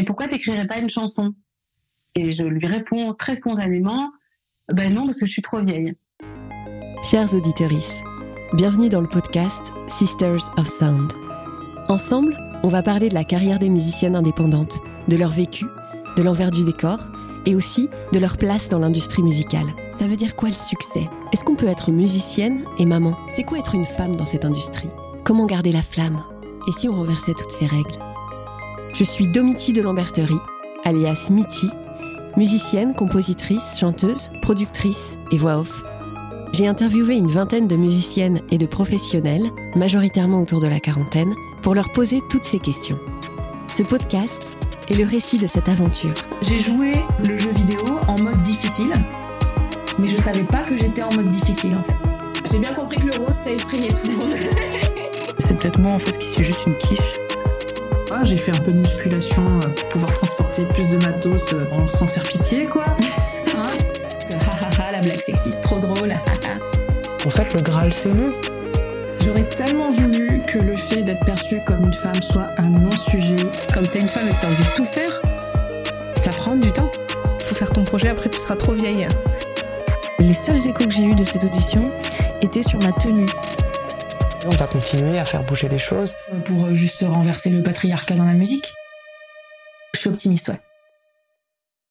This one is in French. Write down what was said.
mais pourquoi t'écrirais pas une chanson? Et je lui réponds très spontanément, ben non, parce que je suis trop vieille. Chers auditeurs, bienvenue dans le podcast Sisters of Sound. Ensemble, on va parler de la carrière des musiciennes indépendantes, de leur vécu, de l'envers du décor et aussi de leur place dans l'industrie musicale. Ça veut dire quoi le succès? Est-ce qu'on peut être musicienne et maman? C'est quoi être une femme dans cette industrie? Comment garder la flamme? Et si on renversait toutes ces règles? Je suis Domiti de Lamberterie, alias Mitty, musicienne, compositrice, chanteuse, productrice et voix off. J'ai interviewé une vingtaine de musiciennes et de professionnels, majoritairement autour de la quarantaine, pour leur poser toutes ces questions. Ce podcast est le récit de cette aventure. J'ai joué le jeu vidéo en mode difficile, mais je savais pas que j'étais en mode difficile en fait. J'ai bien compris que le rose ça effrayait tout le monde. C'est peut-être moi en fait qui suis juste une quiche. J'ai fait un peu de musculation euh, pour pouvoir transporter plus de matos euh, sans faire pitié quoi. Hein la blague sexiste, trop drôle. en fait, le Graal c'est nous. J'aurais tellement voulu que le fait d'être perçue comme une femme soit un non-sujet. Comme t'es une femme et que t'as envie de tout faire, ça prend du temps. Faut faire ton projet, après tu seras trop vieille. Les seuls échos que j'ai eus de cette audition étaient sur ma tenue. On va continuer à faire bouger les choses. Pour juste renverser le patriarcat dans la musique. Je suis optimiste, ouais.